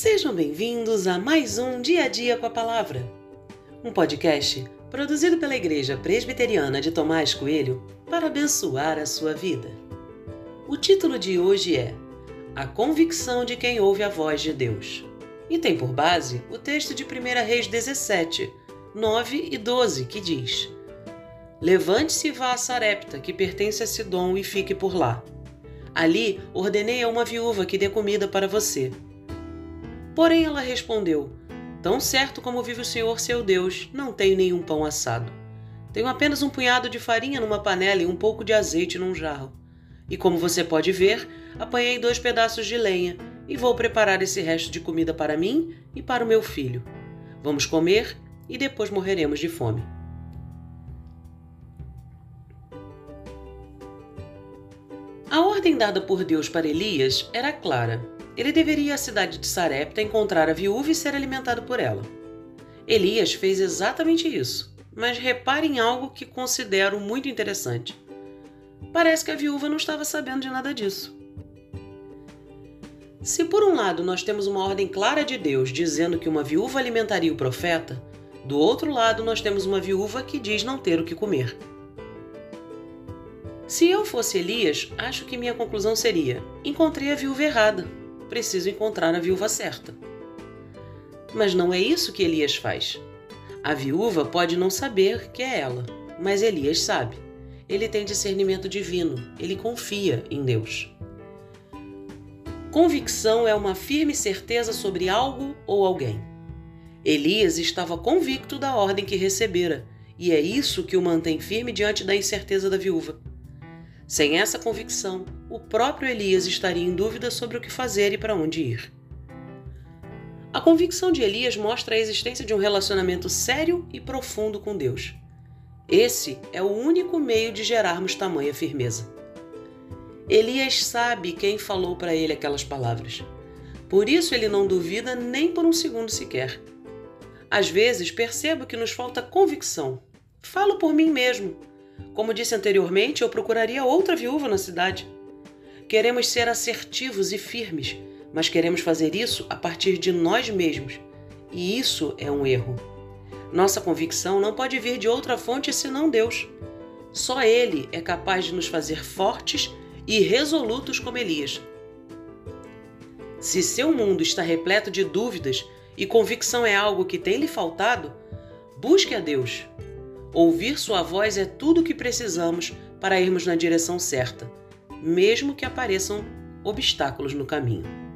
Sejam bem-vindos a mais um Dia a Dia com a Palavra, um podcast produzido pela Igreja Presbiteriana de Tomás Coelho para abençoar a sua vida. O título de hoje é A Convicção de Quem Ouve a Voz de Deus e tem por base o texto de 1 Reis 17, 9 e 12, que diz: Levante-se e vá a Sarepta, que pertence a Sidom, e fique por lá. Ali ordenei a uma viúva que dê comida para você. Porém ela respondeu: Tão certo como vive o Senhor seu Deus, não tenho nenhum pão assado. Tenho apenas um punhado de farinha numa panela e um pouco de azeite num jarro. E como você pode ver, apanhei dois pedaços de lenha e vou preparar esse resto de comida para mim e para o meu filho. Vamos comer e depois morreremos de fome. A ordem dada por Deus para Elias era clara. Ele deveria ir à cidade de Sarepta encontrar a viúva e ser alimentado por ela. Elias fez exatamente isso, mas reparem em algo que considero muito interessante. Parece que a viúva não estava sabendo de nada disso. Se por um lado nós temos uma ordem clara de Deus dizendo que uma viúva alimentaria o profeta, do outro lado nós temos uma viúva que diz não ter o que comer. Se eu fosse Elias, acho que minha conclusão seria: encontrei a viúva errada, preciso encontrar a viúva certa. Mas não é isso que Elias faz. A viúva pode não saber que é ela, mas Elias sabe. Ele tem discernimento divino, ele confia em Deus. Convicção é uma firme certeza sobre algo ou alguém. Elias estava convicto da ordem que recebera, e é isso que o mantém firme diante da incerteza da viúva. Sem essa convicção, o próprio Elias estaria em dúvida sobre o que fazer e para onde ir. A convicção de Elias mostra a existência de um relacionamento sério e profundo com Deus. Esse é o único meio de gerarmos tamanha firmeza. Elias sabe quem falou para ele aquelas palavras. Por isso ele não duvida nem por um segundo sequer. Às vezes percebo que nos falta convicção. Falo por mim mesmo. Como disse anteriormente, eu procuraria outra viúva na cidade. Queremos ser assertivos e firmes, mas queremos fazer isso a partir de nós mesmos. E isso é um erro. Nossa convicção não pode vir de outra fonte senão Deus. Só Ele é capaz de nos fazer fortes e resolutos como Elias. Se seu mundo está repleto de dúvidas e convicção é algo que tem lhe faltado, busque a Deus. Ouvir sua voz é tudo o que precisamos para irmos na direção certa, mesmo que apareçam obstáculos no caminho.